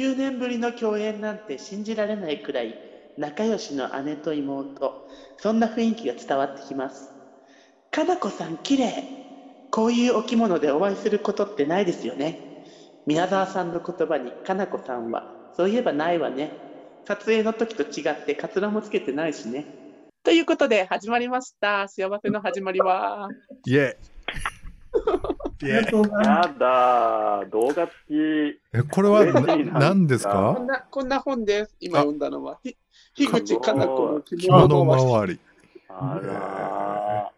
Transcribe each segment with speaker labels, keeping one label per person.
Speaker 1: 9年ぶりの共演なんて信じられないくらい仲良しの姉と妹。そんな雰囲気が伝わってきます。かなこさん綺麗。こういうお着物でお会いすることってないですよね。宮沢さんの言葉にかなこさんはそういえばないわね。撮影の時と違ってカツラもつけてないしね。ということで始まりました。幸せの始まりは。
Speaker 2: イエイイエイ
Speaker 3: やだ動画付き。
Speaker 2: え、これはな何です
Speaker 1: こ
Speaker 2: か
Speaker 1: んなこんな本です今読んだのはひ樋口かな子の着
Speaker 2: 着物周り。
Speaker 3: あら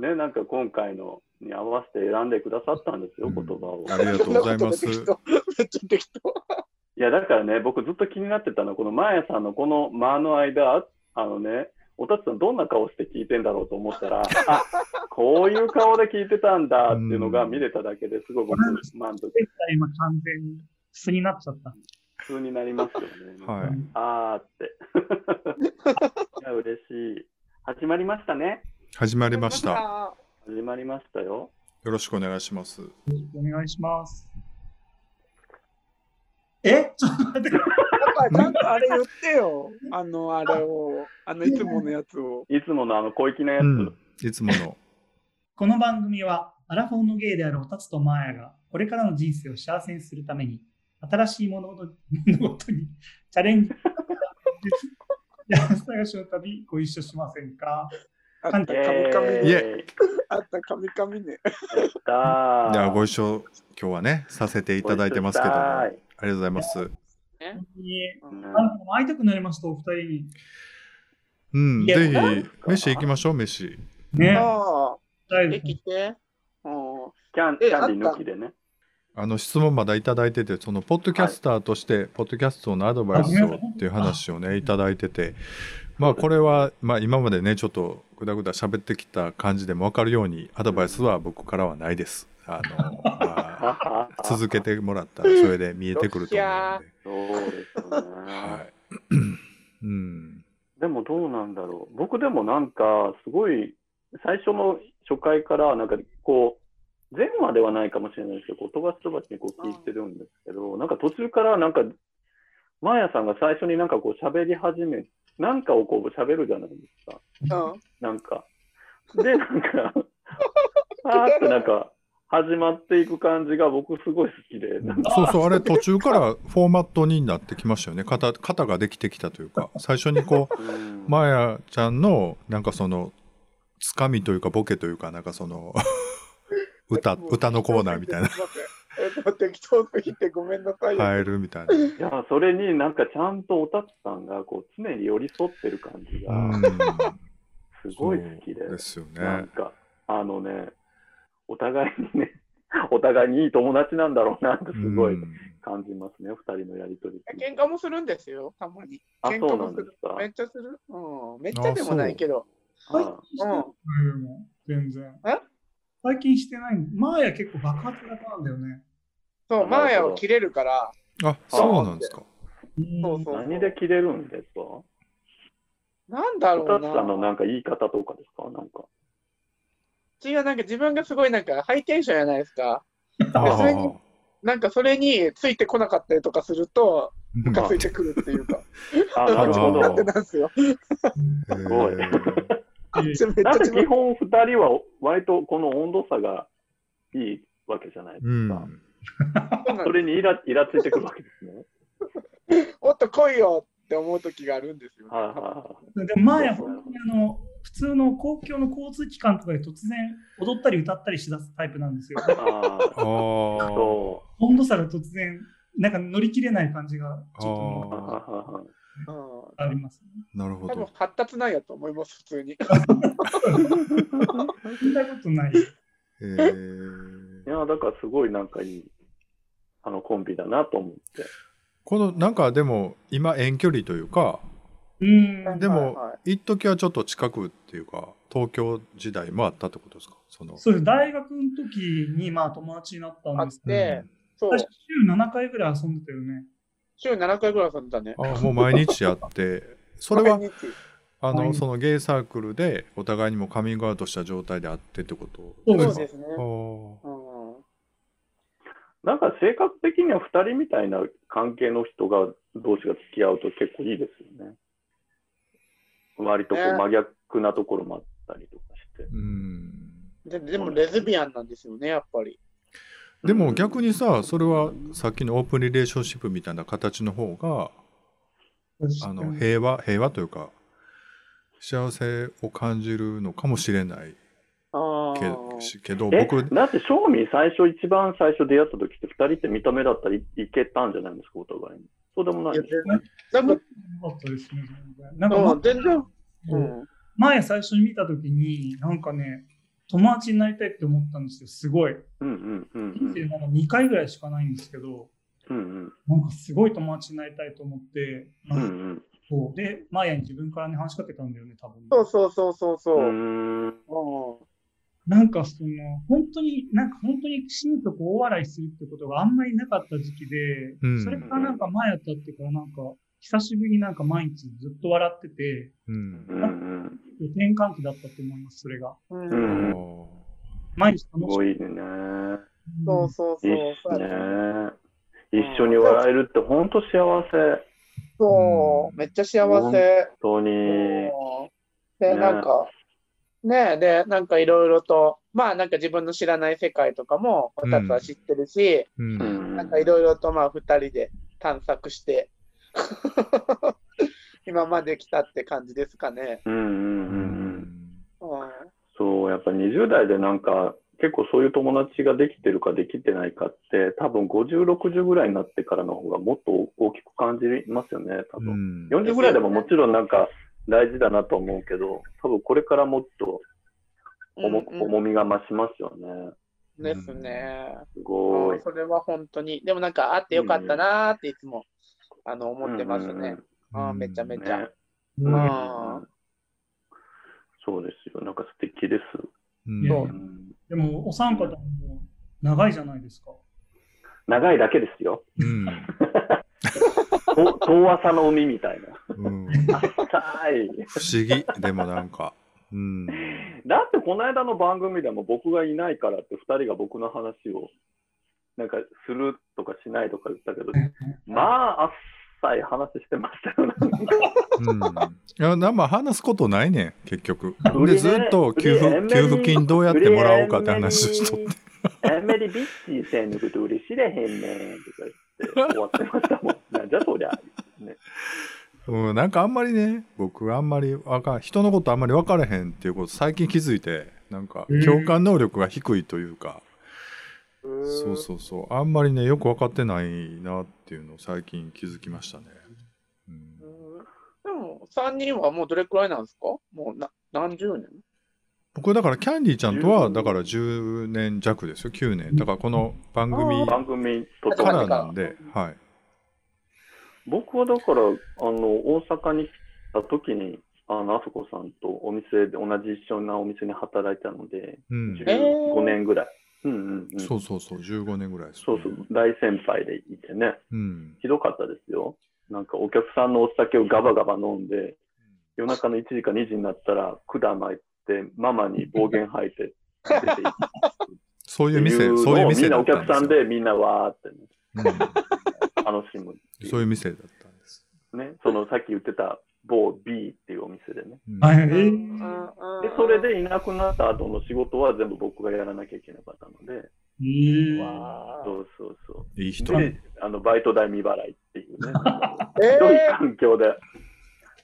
Speaker 3: ー。ね、なんか今回のに合わせて選んでくださったんですよ、
Speaker 2: うん
Speaker 3: 言葉を。
Speaker 2: ありがとうございます。
Speaker 1: めっちゃ適当
Speaker 3: いや、だからね、僕ずっと気になってたのは、このマーヤさんのこの間の間、あのね、おたつさんどんな顔して聞いてんだろうと思ったら、あこういう顔で聞いてたんだっていうのが見れただけですごい僕満足。
Speaker 4: 今完全に素になっちゃった。
Speaker 3: 普通になりますよね。
Speaker 2: はい。
Speaker 3: あーって。いや、嬉しい。始まりましたね。
Speaker 2: 始まりました。よ
Speaker 3: 始まりましたよ。
Speaker 2: ろしくお願いします。
Speaker 4: お願いします。え？ちょっと待ってください。
Speaker 1: ちゃんとあれ言ってよ。あの、あれを、あの、いつものやつを。
Speaker 3: いつものあの小粋なやつ。
Speaker 2: うん。いつもの。
Speaker 4: この番組は、アラフォーのゲイであるおたつとマーヤが、これからの人生を幸せにするために、新しい物事物事に チャレンジ。や探しの旅、ご一緒しませんか？
Speaker 1: あった、カミカミね。あった、カミカミね。
Speaker 2: じゃあご一緒、今日はね、させていただいてますけども。ありがとうございます。
Speaker 4: 本当に
Speaker 1: うん
Speaker 3: たい
Speaker 4: あの会いたくなりました、お二人に。
Speaker 2: うん。ぜひ、飯行きましょう、飯。
Speaker 4: ね。
Speaker 1: で
Speaker 4: 大丈
Speaker 1: きて。うん
Speaker 3: キャンキャンディー抜きでね。
Speaker 2: あの質問まだいただいてて、そのポッドキャスターとして、ポッドキャストのアドバイスをっていう話をね、いただいてて、まあこれは、まあ今までね、ちょっとぐだぐだ喋ってきた感じでも分かるように、アドバイスは僕からはないです。あの、まあ、続けてもらったらそれで見えてくると思うんで。
Speaker 3: そうですよね。
Speaker 2: はい。うん。
Speaker 3: でもどうなんだろう。僕でもなんか、すごい、最初の初回から、なんかこう、全話ではないかもしれないですけど、こう飛ばし飛ばしにこう聞いてるんですけど、なんか途中からなんか、マーヤさんが最初になんかこう喋り始め、なんかをこう喋るじゃないですか。
Speaker 1: うん。
Speaker 3: なんか。で、なんか、パーってなんか、始まっていく感じが僕すごい好きで、
Speaker 2: そうそう、あれ途中からフォーマットになってきましたよね。型、型ができてきたというか、最初にこう、
Speaker 3: うん
Speaker 2: マーヤちゃんの、なんかその、つかみというか、ボケというか、なんかその、歌、歌のコーナーみたいな、
Speaker 1: えっと、適当すぎてごめんなさいよ。
Speaker 2: 変えるみたいな。
Speaker 3: いや、それになんかちゃんとおたつさんがこう常に寄り添ってる感じ
Speaker 2: う
Speaker 3: が
Speaker 2: ん。
Speaker 3: すごい好きで、
Speaker 2: ですよね。
Speaker 3: なんか、あのね、お互いにね、お互いにいい友達なんだろうなってすごい
Speaker 2: うん
Speaker 3: 感じますね、二人のやりとり。
Speaker 1: 喧嘩もするんですよ、たまに。
Speaker 3: あ、
Speaker 1: 喧
Speaker 3: そうな
Speaker 1: 嘩もする。
Speaker 3: んですか？
Speaker 1: めっちゃする。うん。めっちゃでもないけど。
Speaker 4: 最
Speaker 3: あ
Speaker 4: 近してないの全然。
Speaker 1: え？
Speaker 4: 最近してないのマーヤ結構爆発型なんだよね。
Speaker 1: そう、マーヤを切れるから、
Speaker 2: あ、そうなんですか。
Speaker 1: そうそう。
Speaker 3: 何で切れるんですか？
Speaker 1: なんだろう
Speaker 3: おたつさんの
Speaker 1: な。
Speaker 3: なんか言い方とかですか？なんか。
Speaker 1: 違う、なんか自分がすごいなんかハイテンションじゃないですか。
Speaker 2: あ
Speaker 1: それになんかそれについてこなかったりとかすると、ムカついてくるっていうか。
Speaker 3: あ、なるほど。
Speaker 1: なんでなんですよ。
Speaker 2: す
Speaker 3: ごい
Speaker 1: あっちめっち
Speaker 3: なんか
Speaker 1: ゃ自分
Speaker 3: 基本二人は割とこの温度差がいいわけじゃないです
Speaker 2: うん。
Speaker 3: か。それにイライラついてくるわけですね。
Speaker 1: もっと来いよって思う時があるんですよ、
Speaker 3: はいはいはい。
Speaker 4: でもマーヤ、本当にあの、普通の公共の交通機関とかで突然踊ったり歌ったりしだすタイプなんですよ。温度差が突然、なんか乗り切れない感じがちょっ
Speaker 3: う。
Speaker 4: と
Speaker 3: は
Speaker 2: あ
Speaker 4: ります、ね。
Speaker 2: なるほ
Speaker 1: 多分
Speaker 2: ど。
Speaker 1: 発達なんやと思います、普通に。
Speaker 4: 聞いたことない。
Speaker 2: えー
Speaker 3: いや、だからすごいなんかいい、あのコンビだなと思って。
Speaker 2: このなんかでも今遠距離というか
Speaker 4: うん。
Speaker 2: でも
Speaker 1: はいはい
Speaker 2: 一時はちょっと近くっていうか東京時代もあったってことですか？その
Speaker 4: そうです。大学の時に、まあ友達になったんですけど、
Speaker 1: でそう
Speaker 4: 私、週7回ぐらい遊んでたよね。
Speaker 1: 週7回ぐらい遊んでたね。
Speaker 2: あもう毎日やって それはあのそのゲイサークルでお互いにもカミングアウトした状態であってってこと？
Speaker 4: そうです
Speaker 1: そうですね。
Speaker 3: なんか性格的には2人みたいな関係の人が同士が付き合うと結構いいですよね。割とこう
Speaker 5: ね
Speaker 3: 真逆なところもあったりとかして。
Speaker 2: うん
Speaker 5: ででもレズビアンなんですよね、やっぱり。
Speaker 2: でも逆にさそれはさっきのオープンリレーションシップみたいな形の方があの平和平和というか幸せを感じるのかもしれない
Speaker 5: あ
Speaker 2: けけど
Speaker 3: え
Speaker 2: 僕
Speaker 3: だって、正味最初、一番最初出会った時って、2人って見た目だったらいいけたんじゃないですか、お互いに。そうでもない
Speaker 4: なかったですね。なんか、
Speaker 5: うん、全然。
Speaker 4: 前最初に見たときに、なんかね、友達になりたいって思ったんですよ、すごい。
Speaker 3: うんうんうん
Speaker 4: 人生なんか2回ぐらいしかないんですけど、
Speaker 3: うんうん
Speaker 4: なんかすごい友達になりたいと思って、
Speaker 3: うんう
Speaker 4: なんか
Speaker 3: ん
Speaker 4: そうで、マーヤに自分からね話しかけたんだよね、多分。
Speaker 5: そうそうそうそうそうう。うん。
Speaker 3: ん
Speaker 4: なんかその、本当に、なんか本当に心底大笑いするってことがあんまりなかった時期で、
Speaker 2: うん
Speaker 4: それからなんかマーヤと会ってからなんか、久しぶりになんか毎日ずっと笑ってて、
Speaker 2: うん
Speaker 4: 転換期だったと思います、それが。
Speaker 5: う。
Speaker 3: うんん
Speaker 4: 毎日
Speaker 3: す
Speaker 4: 楽しく
Speaker 3: ごいね。
Speaker 5: そうそうそう。
Speaker 3: いいっすね。一緒に笑えるって本当幸せ。本
Speaker 5: そうう。
Speaker 2: ん
Speaker 5: めっちゃ幸せ。
Speaker 3: 当に。
Speaker 5: うんで、
Speaker 3: ね
Speaker 5: なんか、ねえ、で、なんかいろいろと、まあなんか自分の知らない世界とかも、二つは知ってるし、
Speaker 2: うん
Speaker 3: うん
Speaker 5: なんかいろいろとまあ二人で探索して、今まで来たって感じですかね。
Speaker 3: うんうんうん
Speaker 2: う
Speaker 3: うん。
Speaker 2: ん
Speaker 5: うん。
Speaker 3: そう、やっぱ20代でなんか、結構そういう友達ができてるかできてないかって、多分50、60ぐらいになってからの方がもっと大きく感じますよね、多
Speaker 2: う
Speaker 3: 分。
Speaker 2: ん
Speaker 3: 40ぐらいでももちろんなんか大事だなと思うけど、多分これからもっと重,、
Speaker 5: うんうん
Speaker 3: 重みが増しますよね。
Speaker 5: ですね。
Speaker 3: すごい
Speaker 5: うん。それは本当に。でもなんかあってよかったなーっていつも、あの思ってますね。あーめちゃめちゃ。
Speaker 3: ね
Speaker 4: うん
Speaker 5: あ
Speaker 3: そうですよ。なんか素敵です。
Speaker 2: うん
Speaker 4: いや
Speaker 3: うん
Speaker 4: でも、お三方も長いじゃないですか。
Speaker 3: 長いだけですよ。
Speaker 2: うん
Speaker 3: と 遠浅の海みたいな。
Speaker 2: うん。
Speaker 3: 浅い。
Speaker 2: 不思議。でもなんか。うん。
Speaker 3: だってこの間の番組でも僕がいないからって2人が僕の話をなんかするとかしないとか言ったけど、まあ浅い話してましたよ。
Speaker 2: うん、いやなまあ話すことないねん結局。でずっと給付給付金どうやってもらおうかって話をしとって。
Speaker 3: あんまりビッチーせんのこと嬉しれへんねんとか言って終わってましたもん。なんじゃそりゃ。ね、
Speaker 2: うん、なんかあんまりね僕あんまりわかん人のことあんまり分からへんっていうこと最近気づいてなんか
Speaker 4: うん。
Speaker 2: 共感能力が低いというか、
Speaker 5: ー
Speaker 2: そうそうそう。あんまりねよく分かってないなっていうのを最近気づきましたね、うん。
Speaker 5: うん。でも、3人はもうどれくらいなんですか？もうな何十年？
Speaker 2: 僕だからキャンディーちゃんとは
Speaker 3: 10
Speaker 2: だから10年弱ですよ。9年。だからこの番組
Speaker 3: 番組と
Speaker 2: か。らなんではい。
Speaker 3: 僕はだから、あの、大阪に来た時に、あの、あそこさんとお店で、同じ一緒なお店に働いたので、
Speaker 2: うん。
Speaker 3: 15年ぐらい。うんうんうん。
Speaker 2: そうそうそう。15年ぐらいです
Speaker 3: そうそう、大先輩でいてね、
Speaker 2: うん。
Speaker 3: ひどかったですよ。なんかお客さんのお酒をガバガバ飲んで、夜中の1時か2時になったら管巻いて、ママに暴言吐いて出て行く
Speaker 2: そういう店そういう店
Speaker 3: みんなお客さんでみんなわーって、ね、楽しむ
Speaker 2: そういう店だったんです、
Speaker 3: ね、そのさっき言ってた某 B っていうお店でね。
Speaker 2: うん。
Speaker 3: で、それでいなくなった後の仕事は全部僕がやらなきゃいけなかったので、
Speaker 4: えー。
Speaker 5: わ
Speaker 3: そうそうそう。
Speaker 2: いい人。
Speaker 3: で、あの、バイト代未払いっていうね、
Speaker 5: ー。
Speaker 3: ひどい
Speaker 5: え
Speaker 3: 環境で、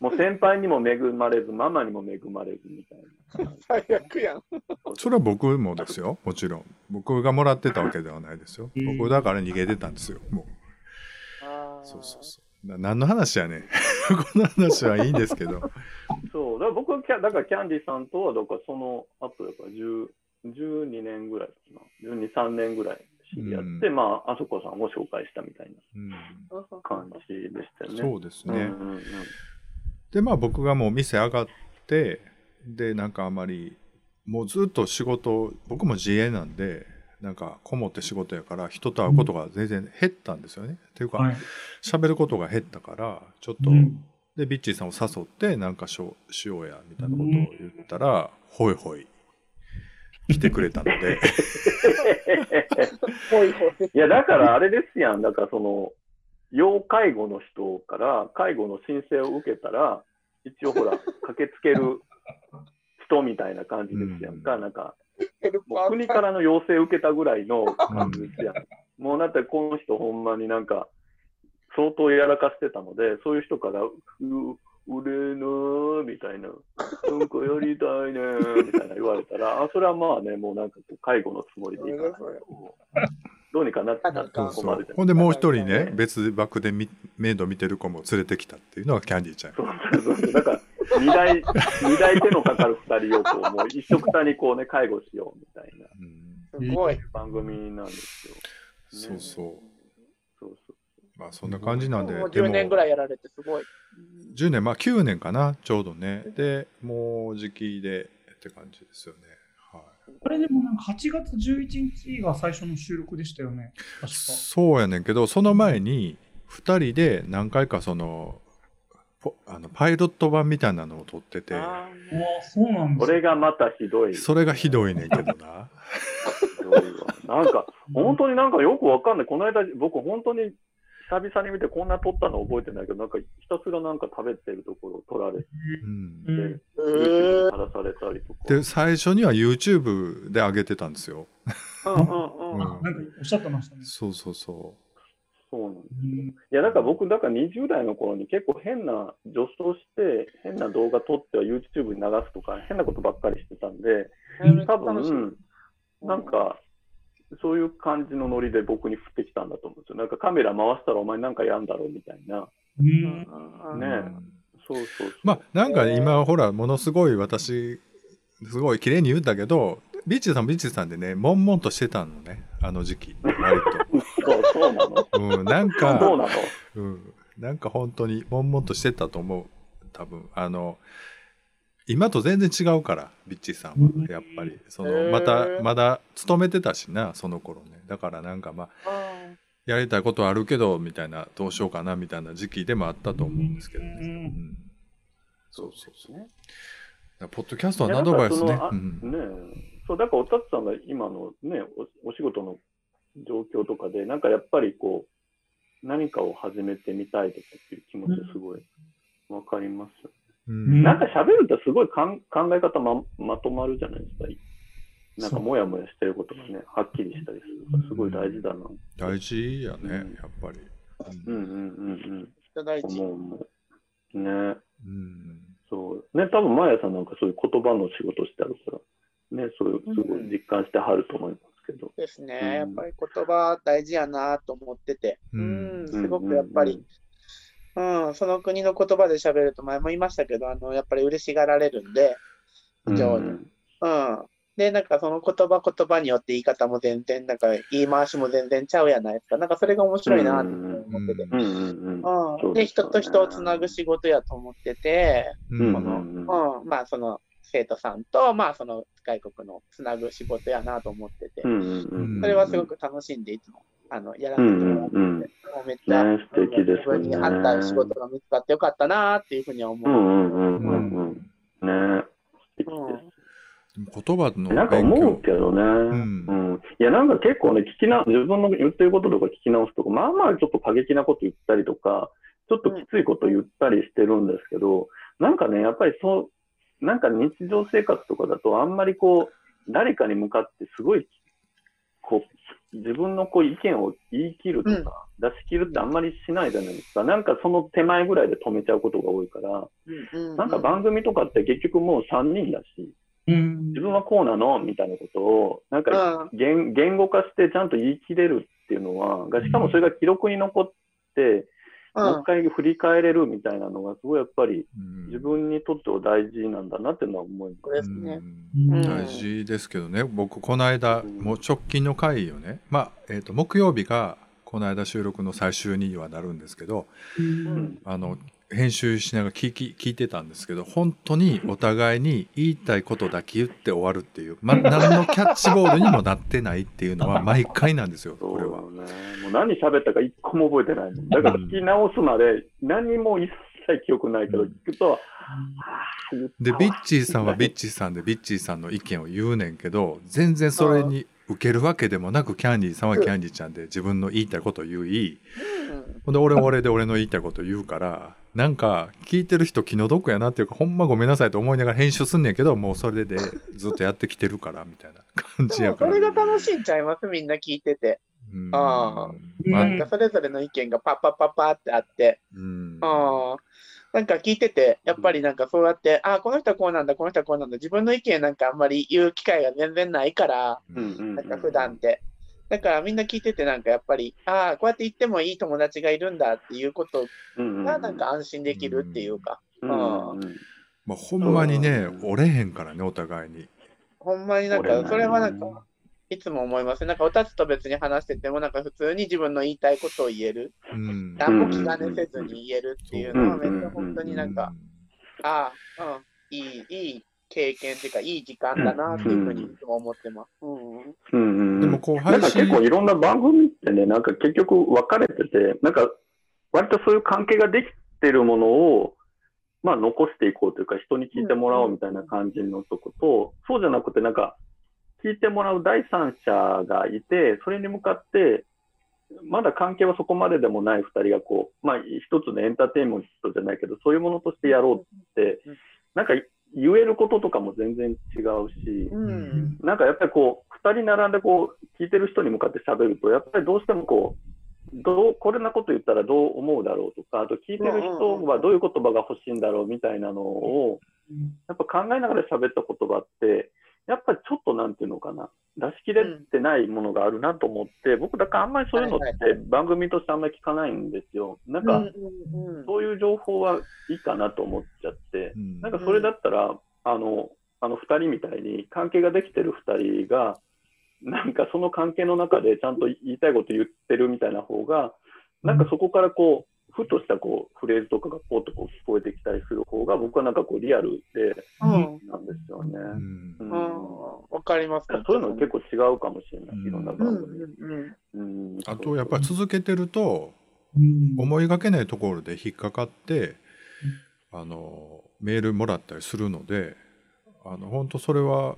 Speaker 3: もう先輩にも恵まれず、ママにも恵まれずみたいな。
Speaker 5: ー、最悪やん。
Speaker 2: それは僕もですよ。もちろん。僕がもらってたわけではないですよ。
Speaker 4: うん。
Speaker 2: 僕だから逃げてたんですよ。もう。そうそうそう。な何の話やねん。この話はいいんですけど。
Speaker 3: そう、だから僕はキャ、だからキャンディさんとは、だからその後だから10 12年ぐらいかな、12、3年ぐらい知り合って、
Speaker 2: うん。
Speaker 3: まあ、あそこさんを紹介したみたい
Speaker 2: うん。
Speaker 3: な感じでしたよね。
Speaker 2: そうですね、
Speaker 3: うんうんうん
Speaker 2: でまあ僕がもう店上がってでなんかあまりもうずっと仕事僕も自営なんでなんかこもって仕事やから人と会うことが全然減ったんですよね。っていうか
Speaker 4: はい。
Speaker 2: 喋ることが減ったからちょっと、
Speaker 4: うん
Speaker 2: でビッチーさんを誘ってなんかしょしようやみたいなことを言ったら、ほいほい来てくれたので
Speaker 1: ほいほい。
Speaker 3: いや、だからあれですやん。だからその、要介護の人から介護の申請を受けたら、一応ほら、駆けつける 人みたいな感じですやんか。
Speaker 2: うん。
Speaker 3: なんか、もう国からの要請を受けたぐらいの感じですやん。もうだってこの人ほんまになんか、相当やらかしてたので、そういう人から、う俺のみたいな、なんかやりたいねみたいな言われたら、あ、それはまあね、もうなんかこう介護のつもりでいかなどうにかなってた
Speaker 2: ほんでもう一人ね別枠でみ面倒見てる子も連れてきたっていうのがキャンディーちゃん
Speaker 3: そうそうそう。だから、二台、二台手のかかる二人をこう、もう一緒くたにこうね、介護しようみたいな
Speaker 2: うん
Speaker 1: すごい。
Speaker 3: 番組なんですよ。
Speaker 2: そうそう
Speaker 3: そうそう。
Speaker 2: まあそんな感じなんで
Speaker 1: もう
Speaker 2: で
Speaker 1: 10年ぐらいやられてすごい。
Speaker 2: 10年まあ9年かなちょうどねでもう時期でって感じですよねはい
Speaker 4: これでもなんか8月11日が最初の収録でしたよね。確か。
Speaker 2: そうやねんけどその前に2人で何回かそのポあのパイロット版みたいなのを撮ってて
Speaker 1: あ
Speaker 4: ああ、そうなんです
Speaker 3: これがまたひどい。
Speaker 2: それがひどいねんけどな
Speaker 3: ひどいわなんか、本当になんかよくわかんない。この間、僕本当に久々に見てこんな撮ったの覚えてないけど、なんかひたすらなんか食べてるところを撮られて、
Speaker 2: うん。
Speaker 4: うん。
Speaker 1: ー
Speaker 3: YouTube さらされたりとか。
Speaker 2: で最初には YouTube で上げてたんですよ。
Speaker 3: うんうんうん。
Speaker 2: うん。
Speaker 4: なんかおっしゃってましたね。
Speaker 2: そうそうそ
Speaker 3: そうなんです
Speaker 4: うん
Speaker 3: いや、だから僕、だから20代の頃に結構変な、女装して、変な動画撮っては YouTube に流すとか、変なことばっかりしてたんで、
Speaker 1: ー
Speaker 3: 多分、なんか、そういう感じのノリで僕に降ってきたんだと思うんですよ。なんかカメラ回したらお前なんかやんだろうみたいな。
Speaker 4: うん
Speaker 2: う、
Speaker 3: ね
Speaker 2: うん
Speaker 3: そうそうそう。
Speaker 2: まあなんか今ほらものすごい私すごい綺麗に言ったけどビッチーさんビッチーさんでね悶々としてたのねあの時期割
Speaker 3: そう、そうなの？
Speaker 2: と、うん、なん
Speaker 3: そう
Speaker 2: か、
Speaker 3: なの？
Speaker 2: うん、なんか本当に悶々としてたと思う多分あの今と全然違うからビッチーさんはやっぱり。そのまたまだ勤めてたしなその頃ね。だからなんかまあ
Speaker 1: あ
Speaker 2: やりたいことあるけどみたいなどうしようかなみたいな時期でもあったと思うんですけどね、
Speaker 4: うん
Speaker 2: うんそうそうそう
Speaker 3: ね。
Speaker 2: ポッドキャスト
Speaker 3: いや
Speaker 2: のアドバイスねうん。
Speaker 3: ねそう、だからおたつさんが今のねお、お仕事の状況とかで、なんかやっぱりこう、何かを始めてみたいとかっていう気持ちすごいわかりますよ。
Speaker 2: うん
Speaker 3: なんか喋るとすごいかん考え方ままとまるじゃないですか。なんかもやもやしてることがね、はっきりしたりするから、すごい大事だな。
Speaker 2: 大事やね、
Speaker 3: うん
Speaker 2: やっぱり。
Speaker 3: うんうんうんうん。
Speaker 1: 大事。
Speaker 3: 思う。ね。
Speaker 2: うん。
Speaker 3: そう。ね、多分、マヤさんなんかそういう言葉の仕事してあるから、ね、そういう、すごい実感してはると思いますけど。
Speaker 1: ですね。
Speaker 3: うん
Speaker 1: やっぱり言葉大事やなと思ってて。
Speaker 2: う
Speaker 1: うんん、すごくやっぱり、
Speaker 3: うん
Speaker 1: うん、その国の言葉で喋ると前も言いましたけど、あの、やっぱり嬉しがられるんで、
Speaker 3: うん、
Speaker 1: 非常に
Speaker 3: うん
Speaker 1: うん。で、なんかその言葉言葉によって言い方も全然、なんか言い回しも全然ちゃうやないですか。なんかそれが面白いなと思ってて。
Speaker 3: うん。
Speaker 1: で、人と人をつなぐ仕事やと思ってて、
Speaker 2: うん
Speaker 1: この、うん、まあその生徒さんと、まあその外国のつなぐ仕事やなと思ってて。それはすごく楽しんでいつも、あの、やらせて
Speaker 3: うん
Speaker 1: もらってて、
Speaker 3: うんうん。
Speaker 1: もうめっちゃ、
Speaker 3: ね素敵ですよね
Speaker 1: 自分に合った仕事が見つかってよかったなっていうふうには思う。
Speaker 3: うんうんうんうんうん。ね素敵です。
Speaker 2: 言葉の
Speaker 3: なんか思うけどね、
Speaker 2: ん
Speaker 3: うんいや、なんか結構ね、聞きな、自分の言ってることとか聞き直すとか、まあまあちょっと過激なこと言ったりとか、ちょっときついこと言ったりしてるんですけど、なんかね、やっぱりそう、なんか日常生活とかだと、あんまりこう、誰かに向かってすごい、こう、自分のこう意見を言い切るとか、出し切るってあんまりしないじゃないですか。なんかその手前ぐらいで止めちゃうことが多いから、
Speaker 1: うん
Speaker 3: なんか番組とかって結局もう3人だし、
Speaker 4: うん。
Speaker 3: 自分はこうなのみたいなことを、なんか
Speaker 1: うん。
Speaker 3: 言言語化してちゃんと言い切れるっていうのは、がしかもそれが記録に残って、もう一回振り返れるみたいなのが、すごいやっぱり
Speaker 2: うん。
Speaker 3: 自分にとっては大事なんだなっていうのは思います。
Speaker 1: ですね。
Speaker 2: うん。
Speaker 1: うん。
Speaker 2: 大事ですけどね。僕この間
Speaker 3: うん。
Speaker 2: もう直近の回をね。まあ、えー、と木曜日がこの間収録の最終にはなるんですけど
Speaker 3: うん。
Speaker 2: あの編集しながら聞き聞いてたんですけど本当にお互いに言いたいことだけ言って終わるっていう、ま、何のキャッチボールにもなってないっていうのは 毎回なんですよこれは。
Speaker 3: ね。もう何喋ったか一個も覚えてない。だから聞き直すまで何も一切記憶ないけど、聞くと、
Speaker 2: でビッチーさんはビッチーさんでビッチーさんの意見を言うねんけど全然それに受けるわけでもなくキャンディーさんはキャンディーちゃんで自分の言いたいことを言いほんで俺は俺で俺の言いたいことを言うからなんか聞いてる人気の毒やなっていうかほんまごめんなさいと思いながら編集すんねんけどもうそれでずっとやってきてるからみたいな感じやから。
Speaker 1: それが楽しいんちゃいますみんな聞いてて。
Speaker 2: うん
Speaker 1: あ
Speaker 2: あ
Speaker 1: なんかそれぞれの意見がパッパッパッパーってあって、
Speaker 2: うん
Speaker 1: ああ、なんか聞いてて、やっぱりなんかそうやって、ああ、この人はこうなんだ、この人はこうなんだ、自分の意見なんかあんまり言う機会が全然ないから、
Speaker 3: うんうん
Speaker 1: なんか普段って。だからみんな聞いてて、なんかやっぱり、ああ、こうやって言ってもいい友達がいるんだっていうことが、なんか安心できるっていうか、
Speaker 3: うんうんうん。
Speaker 2: まあ、ほんまにね
Speaker 3: う。ん
Speaker 2: 折れへんからねお互いに。
Speaker 1: ほんまになんか、それはなんか、いつも思います。なんか、おたつと別に話してても、なんか普通に自分の言いたいことを言える。
Speaker 2: うん。
Speaker 1: 何も気兼ねせずに言えるっていうのは、めっちゃ本当になんか、
Speaker 2: う
Speaker 1: ああ、うん、いい、いい経験っていうか、いい時間だなっていうふうにいつも思ってます。うん。
Speaker 3: うんうん
Speaker 2: んでもこう
Speaker 3: なん
Speaker 2: 配信
Speaker 3: か結構いろんな番組ってね、なんか結局分かれてて、なんか割とそういう関係ができてるものを、まあ残していこうというか、人に聞いてもらおうみたいな感じのとこと、そうじゃなくてなんか、聞いてもらう第三者がいて、それに向かって、まだ関係はそこまででもない二人がこう、まあ一つのエンターテインメントじゃないけど、そういうものとしてやろうって
Speaker 1: うん、
Speaker 3: なんか言えることとかも全然違うし、
Speaker 1: うん。
Speaker 3: なんかやっぱりこう、二人並んでこう、聞いてる人に向かって喋ると、やっぱりどうしてもこう、どう、これなこと言ったらどう思うだろうとか、あと聞いてる人はどういう言葉が欲しいんだろうみたいなのを、やっぱ考えながら喋った言葉って、やっぱりちょっとなんていうのかな、出し切れてないものがあるなと思って、僕だからあんまりそういうのって番組としてあんまり聞かないんですよ。なんか、
Speaker 1: うんうんうん。
Speaker 3: そういう情報はいいかなと思っちゃって、
Speaker 2: ん。
Speaker 3: なんかそれだったら、あの、あの二人みたいに関係ができてる二人が、なんかその関係の中でちゃんと言いたいこと言ってるみたいな方が、なんかそこからこう、ふとしたこうフレーズとかがポッとこう聞こえてきたりする方が、僕はなんかこうリアルで、
Speaker 1: うん。
Speaker 3: なんですよね。
Speaker 2: うん
Speaker 3: うん
Speaker 1: うん。わかります
Speaker 3: だからそういうの結構違うかもしれない、いろんな
Speaker 1: うん
Speaker 3: 番組。
Speaker 1: うん
Speaker 3: うん
Speaker 2: あとやっぱり続けてると
Speaker 4: うん
Speaker 2: 思いがけないところで引っかかってあのメールもらったりするのであの本当それは、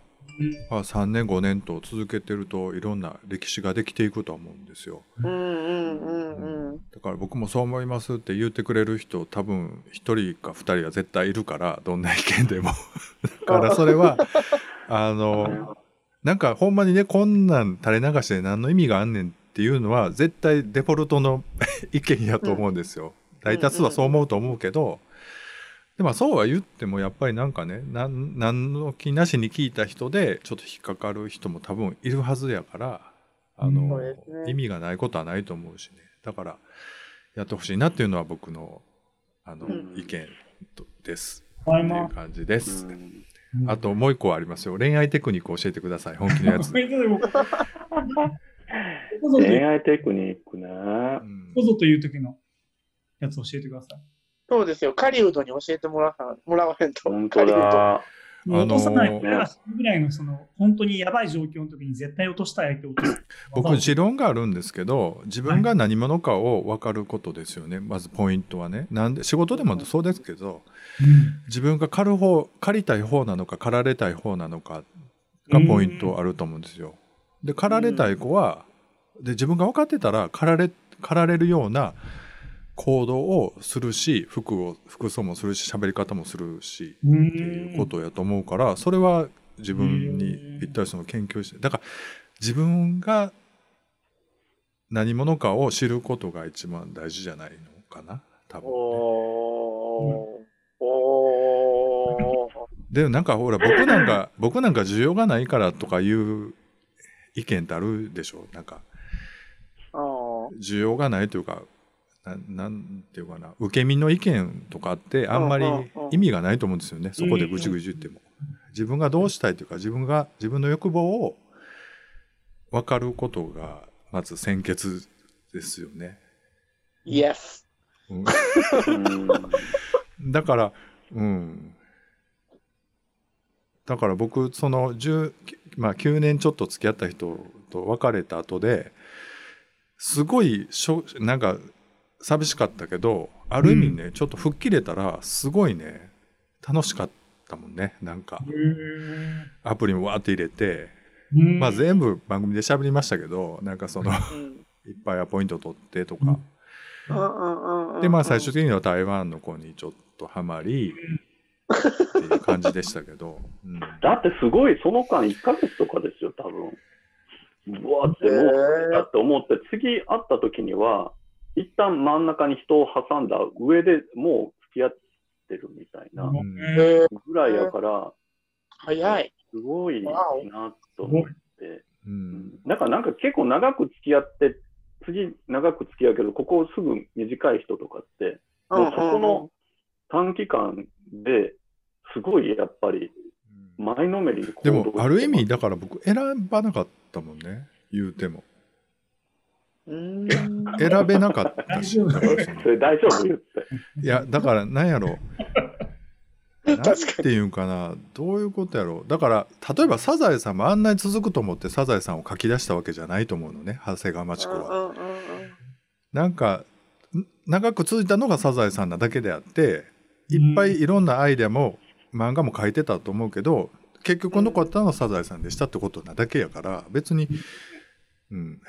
Speaker 2: まあ、3年5年と続けてるといろんな歴史ができていくとは思うんですよ。だから僕もそう思いますって言ってくれる人多分1人か2人は絶対いるからどんな意見でも だからそれはあのなんかほんまにねこんなん垂れ流して何の意味があんねんっていうのは絶対デフォルトの 意見やと思うんですよ。大多数はそう思うと思うけど、でもそうは言ってもやっぱりなんかねなん何の気なしに聞いた人でちょっと引っかかる人も多分いるはずやからあの、
Speaker 1: ね
Speaker 2: 意味がないことはないと思うしねだからやってほしいなっていうのは僕のあの、
Speaker 3: うん
Speaker 2: 意見とです。
Speaker 4: はい
Speaker 2: っていう
Speaker 4: ま
Speaker 2: 感じです。
Speaker 3: うん
Speaker 2: あともう一個ありますよ。恋愛テクニック教えてください。本気のやつ。
Speaker 3: 恋愛テクニックね。
Speaker 4: こぞという時のやつ教えてください。
Speaker 1: そうですよ。狩人に教えてもらわもらわへんと。
Speaker 3: 本当。だ。
Speaker 4: もう落とさない
Speaker 2: あのー
Speaker 4: ぐらいのその本当にやばい状況の時に絶対落としたい相手を落とす。
Speaker 2: 僕持論があるんですけど自分が何者かを分かることですよね、まずポイントはねなんで仕事でもそうですけど自分が狩る方狩りたい方なのか狩られたい方なのかがポイントあると思うんですよ。で狩られたい子はで自分が分かってたら狩られ狩られるような行動をするし服を服装もするし喋り方もするし
Speaker 4: うん
Speaker 2: っていうことやと思うからそれは自分にぴったりその研究してだから自分が何者かを知ることが一番大事じゃないのかな多分ね。でなんかほら僕なんか 僕なんか需要がないからとかいう意見ってあるでしょ？なんか需要がないというかななんていうかな受け身の意見とかってあんまり意味がないと思うんですよねそこでぐちぐち言っても。自分がどうしたいというか自分が自分の欲望を分かることがまず先決ですよね。
Speaker 1: Yes。
Speaker 2: だからうんだから僕その10、まあ、9年ちょっと付き合った人と別れた後ですごいしょなんか寂しかったけどある意味ね、ちょっと吹っ切れたらすごいね楽しかったもんねなんか。アプリもわーって入れて、
Speaker 4: うん。
Speaker 2: まあ全部番組で喋りましたけどなんかその
Speaker 1: うん。
Speaker 2: いっぱいアポイント取ってとか、
Speaker 4: うん。
Speaker 1: うんうんうんうん
Speaker 2: でまあ最終的には台湾の子にちょっとハマりっていう感じでしたけど、うん、
Speaker 3: だってすごい、その間1ヶ月とかですよ、多分。うわーって、もう、だって思って、次会った時には、一旦真ん中に人を挟んだ上でもう付き合ってるみたいなぐらいやから、
Speaker 1: 早い。
Speaker 3: すごいなと思って。
Speaker 2: う
Speaker 3: うんんだからなんか結構長く付き合って、次長く付き合うけど、ここすぐ短い人とかって、もうそこの短期間ですごいやっぱり前のめりに
Speaker 2: でもある意味だから僕選ばなかったもんね。言うても。
Speaker 1: うん
Speaker 2: 選べなかった。し
Speaker 4: 大丈夫。
Speaker 2: いやだからなんやろ。なんていうんかな。どういうことやろ。うだから例えばサザエさんもあんなに続くと思ってサザエさんを書き出したわけじゃないと思うのね。長谷川町子は。なんかん長く続いたのがサザエさんなだけであっていっぱいいろんなアイデアも漫画も書いてたと思うけど結局残ったのはサザエさんでしたってことなだけやから別に、うん、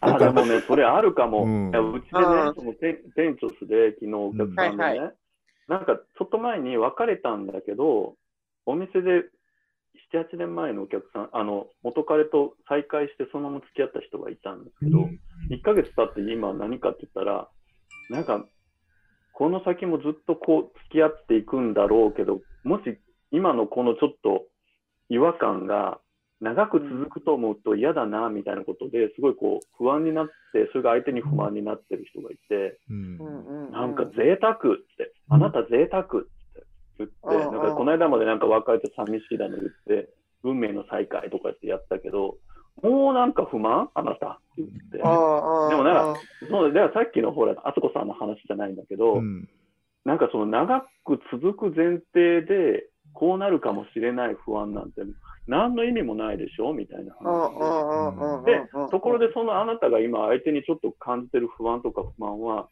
Speaker 3: あ、でもね、それあるかも。
Speaker 2: うん。
Speaker 3: いやうちでね
Speaker 1: うん、
Speaker 3: そのテンテンチョスで昨日お客さんでね、
Speaker 1: はいは
Speaker 3: なんかちょっと前に別れたんだけど、お店で7、8年前のお客さん、あの、元彼と再会してそのまま付き合った人がいたんですけど、1ヶ月経って今何かって言ったら、なんか、この先もずっとこう付き合っていくんだろうけど、もし今のこのちょっと違和感が長く続くと思うと嫌だなみたいなことですごいこう不安になって、それが相手に不満になってる人がいて、
Speaker 2: うん。
Speaker 3: なんか贅沢って、あなた贅沢って言って、なんかこの間までなんか別れて寂しいだの言って、運命の再会とかってやったけど、もうなんか不満？あなたって言って。でもなんかそうだからさっきのほら、あつこさんの話じゃないんだけど、
Speaker 2: うん。
Speaker 3: なんかその長く続く前提で、こうなるかもしれない不安なんて、何の意味もないでしょみたいな話。で。で、ところでそのあなたが今相手にちょっと感じてる不安とか不満は、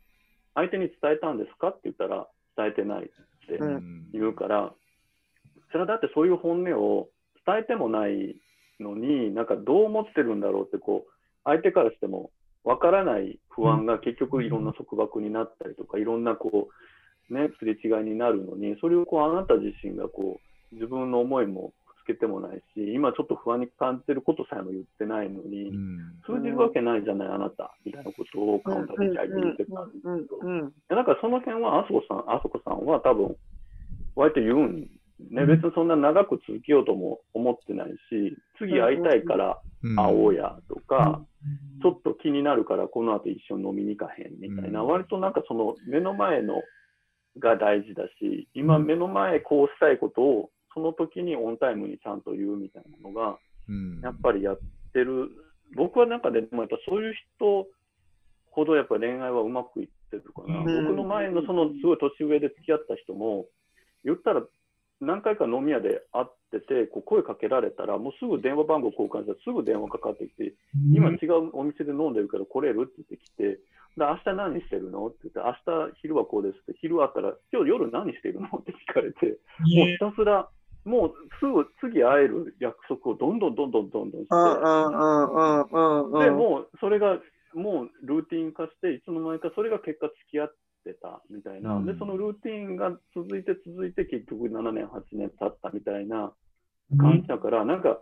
Speaker 3: 相手に伝えたんですか？って言ったら、伝えてないって
Speaker 1: うん。
Speaker 3: 言うから、それはだってそういう本音を伝えてもないのに、なんかどう思ってるんだろうって、こう、相手からしてもわからない不安が結局いろんな束縛になったりとか、いろんなこう、ね、すれ違いになるのに、それをこうあなた自身がこう、自分の思いもぶつけてもないし、今ちょっと不安に感じてることさえも言ってないのに、
Speaker 2: うん。
Speaker 3: 通じるわけないじゃない、あなた、みたいなことをカウンターで相手に言ってたんです
Speaker 1: うん。うん
Speaker 3: からその辺は、あそこさん、あそこさんは多分、割と言うんね、別にそんな長く続けようとも思ってないし、次会いたいから
Speaker 2: うん。
Speaker 3: 会おうやとか、ちょっと気になるからこの後一緒に飲みに行かへんみたいな、
Speaker 2: うん。
Speaker 3: 割となんかその目の前のが大事だし、今目の前こうしたいことをその時にオンタイムにちゃんと言うみたいなのが、
Speaker 2: うん。
Speaker 3: やっぱりやってる、僕はなんかでもやっぱそういう人ほどやっぱ恋愛はうまくいってるかな。
Speaker 1: うん。
Speaker 3: 僕の前のそのすごい年上で付き合った人も、言ったら何回か飲み屋で会ってて、こう声かけられたら、もうすぐ電話番号交換したらすぐ電話かかってきて、今違うお店で飲んでるけど来れるって言ってきて、で明日何してるのって言って、明日昼はこうですって、昼あったら、今日夜何してるのって聞かれて、もうひたすら、もうすぐ次会える約束をどんどんどんどんどんどんして、でもうそれがもうルーティン化して、いつの間にかそれが結果付き合ってたみたいな、
Speaker 2: うん。
Speaker 3: でそのルーティンが続いて続いて、結局7年、8年経ったみたいな感じだから、なんか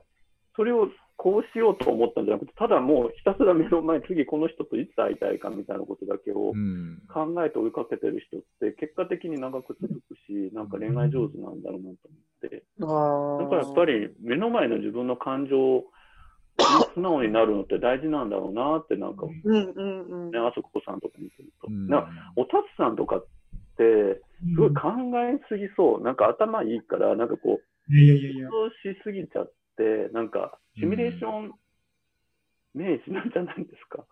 Speaker 3: それをこうしようと思ったんじゃなくて、ただもうひたすら目の前、次この人といつ会いたいかみたいなことだけを
Speaker 2: うん。
Speaker 3: 考えて追いかけてる人って、結果的に長く続くし、なんか恋愛上手なんだろうなと思って。
Speaker 1: あ
Speaker 3: だからやっぱり目の前の自分の感情に 素直になるのって大事なんだろうなってなんか、ね、あそこさんとか見てると。
Speaker 2: うん
Speaker 3: なんかおたつさんとかって、すごい考えすぎそう。なんか頭いいから、なんかこう。想しすぎちゃって、なんか、シミュレーション名詞なんじゃないですか。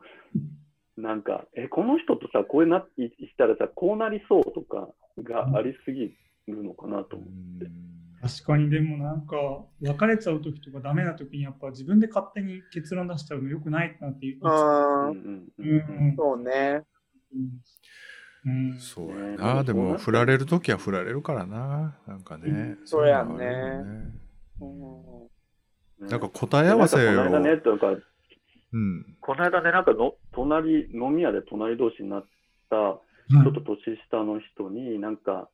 Speaker 3: なんか、え、この人とさ、こうなったらさ、こうなりそうとかがありすぎるのかなと思って。
Speaker 4: 確かにでもなんか別れちゃう時とかダメな時にやっぱ自分で勝手に結論出しちゃうのよくないなっていう。
Speaker 1: あー
Speaker 3: うんうん
Speaker 1: そうね。
Speaker 4: うんうん
Speaker 2: そうや
Speaker 3: ね
Speaker 2: な。でも、振られるときは振られるからな。なんかね。
Speaker 1: そうやんね
Speaker 2: いのはあるよ
Speaker 1: うん
Speaker 2: なんか答え合わせを。
Speaker 3: なんかこの間ね、というか、
Speaker 2: うん。
Speaker 3: この間ね、なんかの隣、飲み屋で隣同士になった、ちょっと年下の人に、なんか、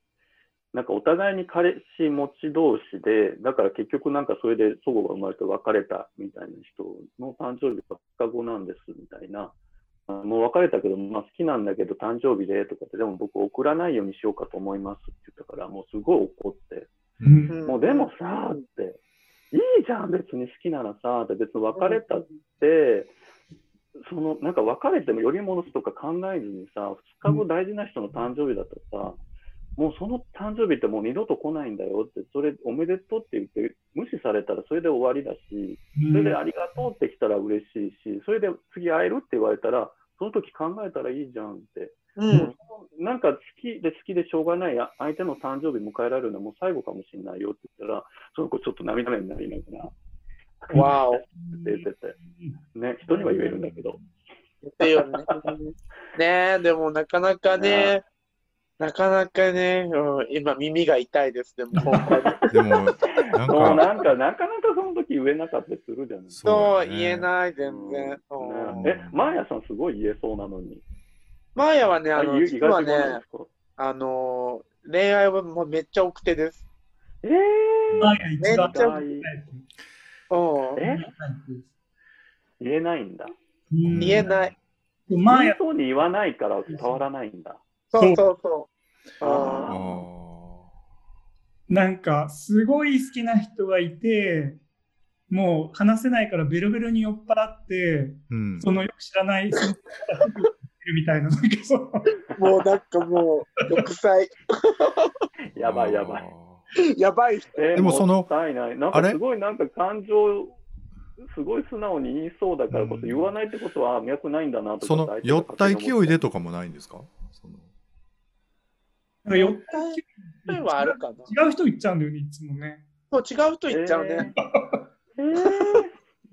Speaker 3: なんかお互いに彼氏持ち同士で、だから結局なんかそれで祖母が生まれて別れたみたいな人の誕生日が2日後なんですみたいな。あもう別れたけど、まあ、好きなんだけど誕生日でとかって、でも僕送らないようにしようかと思いますって言ったから、もうすごい怒って、
Speaker 4: うん。
Speaker 3: もうでもさ、って、いいじゃん、別に好きならさ、って。別に別れたって、そのなんか別れてもより戻すとか考えずにさ、2日後大事な人の誕生日だったらさ、もうその誕生日ってもう二度と来ないんだよって、それおめでとうって言って無視されたらそれで終わりだし、それでありがとうって来たら嬉しいし、それで次会えるって言われたら、その時考えたらいいじゃんって。
Speaker 1: うん。
Speaker 3: なんか好きで好きでしょうがないあ相手の誕生日迎えられるのはもう最後かもしれないよって言ったら、その子ちょっと涙目になりながら、
Speaker 1: わお。
Speaker 3: って言ってて、ね、人には言えるんだけど、
Speaker 1: ね。ねえ、でもなかなかね、なかなかね、うん、今耳が痛いです、でも。
Speaker 2: でも、なん
Speaker 3: もう
Speaker 2: か、
Speaker 3: なんか、なかなかその時言えなかったりするじゃないですか。
Speaker 1: そう、
Speaker 2: だね
Speaker 1: 言えない、全
Speaker 3: うん
Speaker 1: 然。
Speaker 3: ね
Speaker 1: うん
Speaker 3: え、マーヤさんすごい言えそうなのに。
Speaker 1: マーヤはね、あの、実はねあの、恋愛はもうめっちゃ奥手です。
Speaker 3: え
Speaker 4: マーヤ一番
Speaker 1: めっちゃ
Speaker 4: タイプ
Speaker 1: うん。
Speaker 3: え？言えないんだ。
Speaker 4: うん
Speaker 1: 言えない。
Speaker 4: マー
Speaker 3: そうに言わないから伝わらないんだ。
Speaker 1: そうそうそう。
Speaker 4: なんかすごい好きな人がいてもう話せないからベロベロに酔っ払って
Speaker 2: うん。
Speaker 4: そのよく知らない人がるみたいななんかその
Speaker 1: もうなんかもう、6歳。
Speaker 3: やばいやばい。
Speaker 1: やばい人。
Speaker 3: えー
Speaker 2: でもその
Speaker 3: ない。なん
Speaker 2: あれ？
Speaker 3: かすごいなんか感情、すごい素直に言いそうだからこそ、
Speaker 2: うん
Speaker 3: 言わないってことは脈ないんだなとか
Speaker 2: その酔った勢いでとかもないんですか？その
Speaker 4: なんか酔った
Speaker 1: そうはあるかな。
Speaker 4: 違う人言っちゃうんだよねいつもね
Speaker 1: そう、違う人言っちゃうね。
Speaker 3: えー、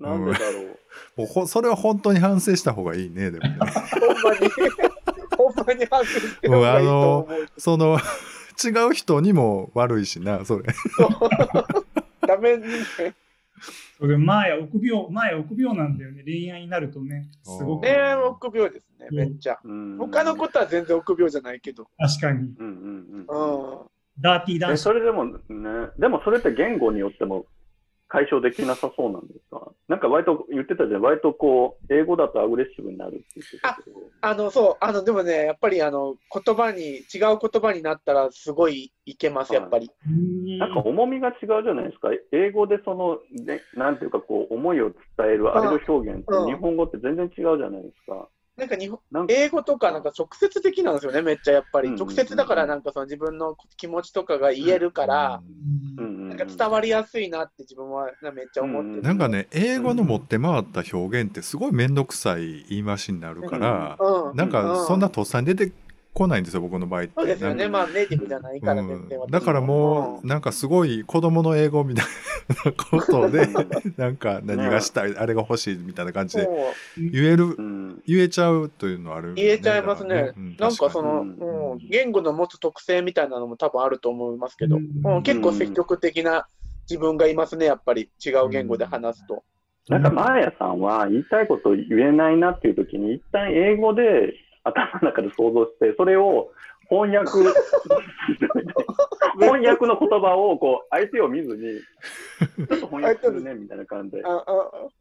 Speaker 3: なんでだろう。
Speaker 2: もうほそれは本当に反省した方がいいね、でもね。
Speaker 1: ほんまに。ほんまに反省してる方がいいと思う。
Speaker 2: その、違う人にも悪いしな、それ。
Speaker 1: ダメにね。
Speaker 4: それマーヤ臆病マーヤ臆病なんだよね。恋愛になるとね。すごく。
Speaker 2: ね
Speaker 1: 恋愛は臆病ですね、めっちゃ。
Speaker 3: うん。
Speaker 1: 他のことは全然臆病じゃないけど。
Speaker 4: 確かに。
Speaker 3: うんうんうん。
Speaker 1: うん。
Speaker 4: ダーティー男
Speaker 3: え
Speaker 4: 子
Speaker 3: それでもね、でもそれって言語によっても解消できなさそうなんですか？なんか割と言ってたじゃん、割とこう、英語だとアグレッシブになるって言ってたけど。
Speaker 1: あの、そう、あの、でもね、やっぱりあの、言葉に、違う言葉になったらすごいいけます、やっぱり。
Speaker 4: うん
Speaker 3: なんか重みが違うじゃないですか。英語でその、ね、なんていうかこう、思いを伝えるあれの表現
Speaker 1: うん
Speaker 3: と日本語って全然違うじゃないですか。
Speaker 1: なんか日本、
Speaker 3: なんか。
Speaker 1: 英語とかなんか直接的なんですよね、めっちゃやっぱり。
Speaker 3: うん
Speaker 1: 直接だからなんかその自分の気持ちとかが言えるから、なんか伝わりやすいなって自分はめっちゃ思ってる。
Speaker 2: なんかね、英語の持って回った表現ってすごい面倒くさい言い回しになるから、
Speaker 1: うん、
Speaker 2: なんかそんな
Speaker 1: う
Speaker 2: とっさに出てこないんですよ、僕の場合って。
Speaker 1: そうですよね、まあネイティブじゃないから
Speaker 2: う
Speaker 1: 全然私
Speaker 2: んだからもう、なんかすごい子供の英語みたいな ことで、なんか何がしたい、あれが欲しいみたいな感じで言える
Speaker 3: う、ん。
Speaker 2: 言えちゃうというのはあるよね、
Speaker 1: 言えちゃいますね。なんかその、
Speaker 3: うん。
Speaker 1: うん。言語の持つ特性みたいなのも多分あると思いますけど、
Speaker 4: う
Speaker 1: うんん結構積極的な自分がいますね、やっぱり。違う言語で話すと。
Speaker 3: なんか、マーヤさんは言いたいこと言えないなっていう時に、一旦英語で頭の中で想像して、それを翻訳、翻訳の言葉をこう相手を見ずに、ちょっと翻訳するねみたいな感じで、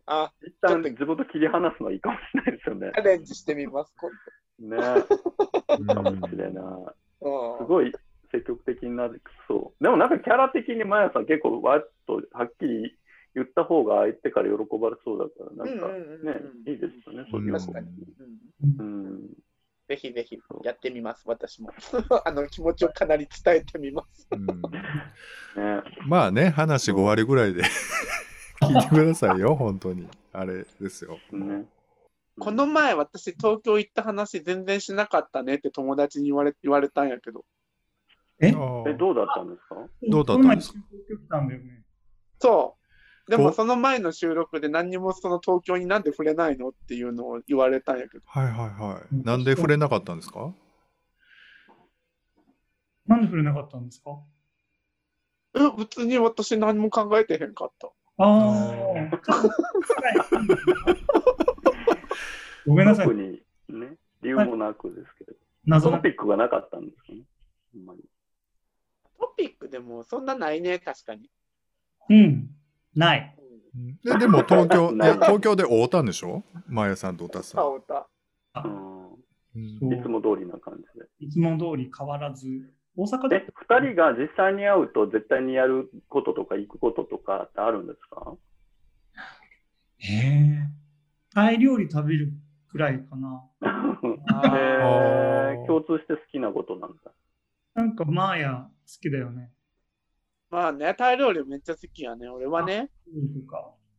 Speaker 1: あ
Speaker 3: 一旦自分と切り離すのはいいかもしれないですよね。
Speaker 1: アレンジしてみます、今
Speaker 3: ね。
Speaker 2: うん
Speaker 3: かもしれない。すごい積極的になるそう。でもなんかキャラ的にマヤさん結構わっとはっきり言った方が相手から喜ばれそうだから、なんかね、いいですよね、そういうの。
Speaker 1: 確かに、うん。
Speaker 3: うん。
Speaker 1: ぜひぜひやってみます、私も。あの気持ちをかなり伝えてみます。
Speaker 2: うん
Speaker 3: ね
Speaker 2: まあね、話5割ぐらいで 聞いてくださいよ、本当に。あれですよ。
Speaker 3: ね
Speaker 1: この前、私、東京行った話全然しなかったねって友達に言われ言われたんやけど。
Speaker 4: え？
Speaker 3: え、どうだったんですか？
Speaker 2: どうだったんですか？
Speaker 4: この前中国来たんだよね
Speaker 1: そう。で
Speaker 2: こ
Speaker 1: もその前の収録で何にもその東京になんで触れないのっていうのを言われたんやけど。
Speaker 2: はいはいはい。なんで触れなかったんですか？
Speaker 4: なんで触れなかったんですか？
Speaker 1: え、別に私何も考えてへんかった。
Speaker 4: ああ。ごめんなさい
Speaker 3: 特。にね、理由もなくですけど。
Speaker 4: 謎の
Speaker 3: トピックがなかったんですよね？ほんまに
Speaker 1: トピックでもそんなないね、確かに。
Speaker 4: うん。ない。
Speaker 2: ででも東京 いや東京で会うたんでしょ？マーヤさんとおたさん。
Speaker 1: 顔た。
Speaker 3: うん
Speaker 4: そう
Speaker 3: いつも通りな感じで。
Speaker 4: いつも通り変わらず。大阪で？
Speaker 3: え、二人が実際に会うと絶対にやることとか行くこととかってあるんですか？
Speaker 4: へえ。タイ料理食べるくらいかな。
Speaker 3: へー共通して好きなことなんだ。
Speaker 4: なんかマーヤ好きだよね。
Speaker 1: まあね、タイ料理めっちゃ好きやね、俺はね。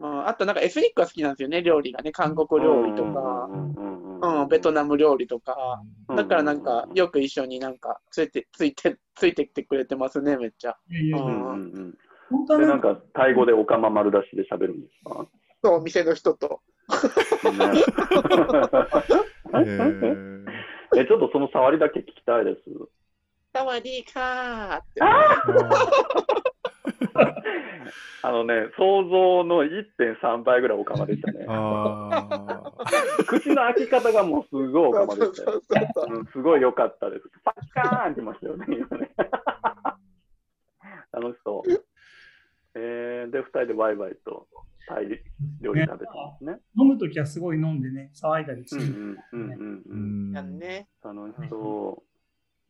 Speaker 1: うん、あとなんかエスニックが好きなんですよね、料理がね。韓国料理とか、
Speaker 3: うんうんうん
Speaker 1: うん、ベトナム料理とか。
Speaker 3: うん
Speaker 1: だからなんか、よく一緒になんか、ついて、ついて、ついてきてくれてますね、めっちゃ。
Speaker 3: うん。うんうん
Speaker 4: 本な
Speaker 3: んんか、タイ語でおかま丸出しで喋るんですか？
Speaker 1: そう、店の人と。
Speaker 3: え、ちょっとその触りだけ聞きたいです。
Speaker 1: サワディーカーって。
Speaker 3: あのね、想像の1.3倍ぐらいおかまでしたね。
Speaker 2: あ
Speaker 3: 口の開き方がもうすごいおかまでしたよ。すごい良かったです。パッカーンってましたよね、今ね。楽しそう。えー、で、二人でワイワイとタイ料理食べたんですね。
Speaker 4: 飲むときはすごい飲んでね、騒いだりして、
Speaker 3: うんうんうん
Speaker 2: ー
Speaker 3: うん
Speaker 2: う
Speaker 3: うん。
Speaker 1: ね。
Speaker 3: 楽しそ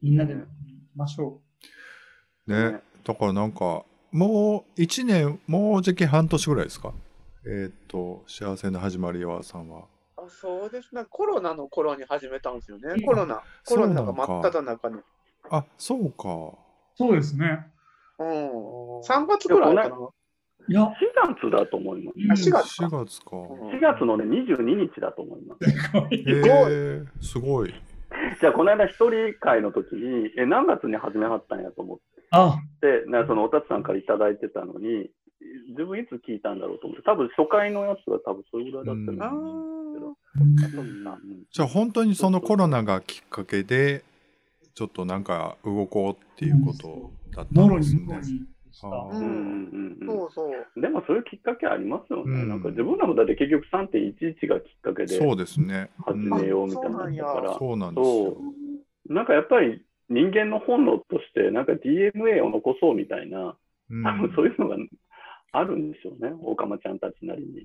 Speaker 4: みんなで飲みましょ
Speaker 2: ね、だからなんかもう1年もうじき半年ぐらいですか？えーっと幸せな始まりはさんは
Speaker 1: あそうですね。コロナの頃に始めたんですよ
Speaker 4: うん。
Speaker 1: ねコロナ。コロナが真っ只中に。
Speaker 2: あそうか
Speaker 4: う。そうですね。
Speaker 1: うん。3月ぐらいかな。
Speaker 4: いや、
Speaker 3: う。4月だと思います。
Speaker 4: うん
Speaker 1: あ4月か
Speaker 2: 4月か
Speaker 1: うん
Speaker 3: 4月のね、22日だと思います。
Speaker 4: すごい
Speaker 2: へえすごい
Speaker 3: じゃあ、この間一人会の時に、え、何月に始めはったんやと思っ
Speaker 4: あ、
Speaker 3: て、なそのおたつさんからいただいてたのに、自分いつ聞いたんだろうと思って、多分初回のやつが多分それぐらいだった
Speaker 1: あ
Speaker 3: んですけ
Speaker 2: じゃあ本当にそのコロナがきっかけでちょっとなんか動こうっていうことだったんですね
Speaker 4: した。
Speaker 2: あー
Speaker 3: うんうんうん
Speaker 1: そうそう。
Speaker 3: でもそういうきっかけありますよね。
Speaker 2: うん
Speaker 3: なんか自分らもだって結局3.11がきっかけで
Speaker 2: そうですね
Speaker 3: 始めようみたいなのだから、
Speaker 2: そうなんですよ
Speaker 3: なんかやっぱり人間の本能として、なんか DNA を残そうみたいな、
Speaker 2: うん
Speaker 3: 多分そういうのがあるんでしょうね、オカマちゃんたちなりに。
Speaker 1: ね。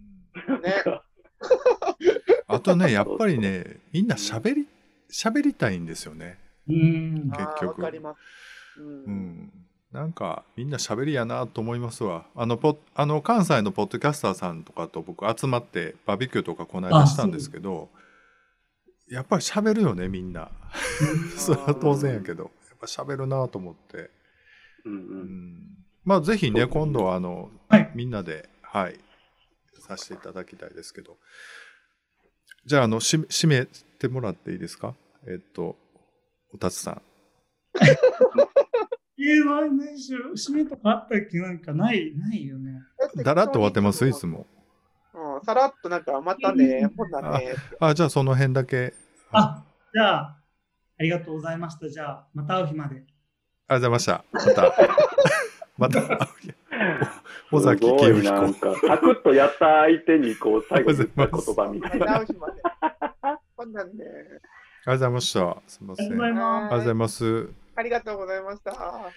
Speaker 2: あとねやっぱりねみんな喋り喋りたいんですよね
Speaker 4: うん。
Speaker 2: 結局
Speaker 1: あーわかります。う。
Speaker 2: うんんなんかみんな喋りやなと思いますわ。あのポあの関西のポッドキャスターさんとかと僕集まってバーベキューとかこの間したんですけどやっぱり喋るよねみんな。それは当然やけどやっぱ喋るなと思って、
Speaker 3: うんう
Speaker 2: うんん、まあぜひね今度はあの、
Speaker 4: はい。
Speaker 2: みんなではいさせていただきたいですけど。じゃああのし締めてもらっていいですか？えっとおたつさん
Speaker 4: えー、ないないしろ、締めとかあったっけなんかない、ないよね。
Speaker 2: だらっと終わってますいつも
Speaker 1: うん、さらっとなんか、またね、ほんなね。
Speaker 2: あじゃあその辺だけ
Speaker 4: あ、じゃあ、ありがとうございました。じゃあ、また会う日まで。
Speaker 2: ありがとうございました。また、また、尾
Speaker 3: す
Speaker 2: 崎
Speaker 3: ごい
Speaker 2: 清彦。
Speaker 3: なんか、サクッとやった相手に、こう、最後に言った言葉みたいな。
Speaker 1: 会う日まで。ほんなんね。
Speaker 2: ありがとうございました。すみません。ありがとう。ございます。
Speaker 1: ありがとうございました。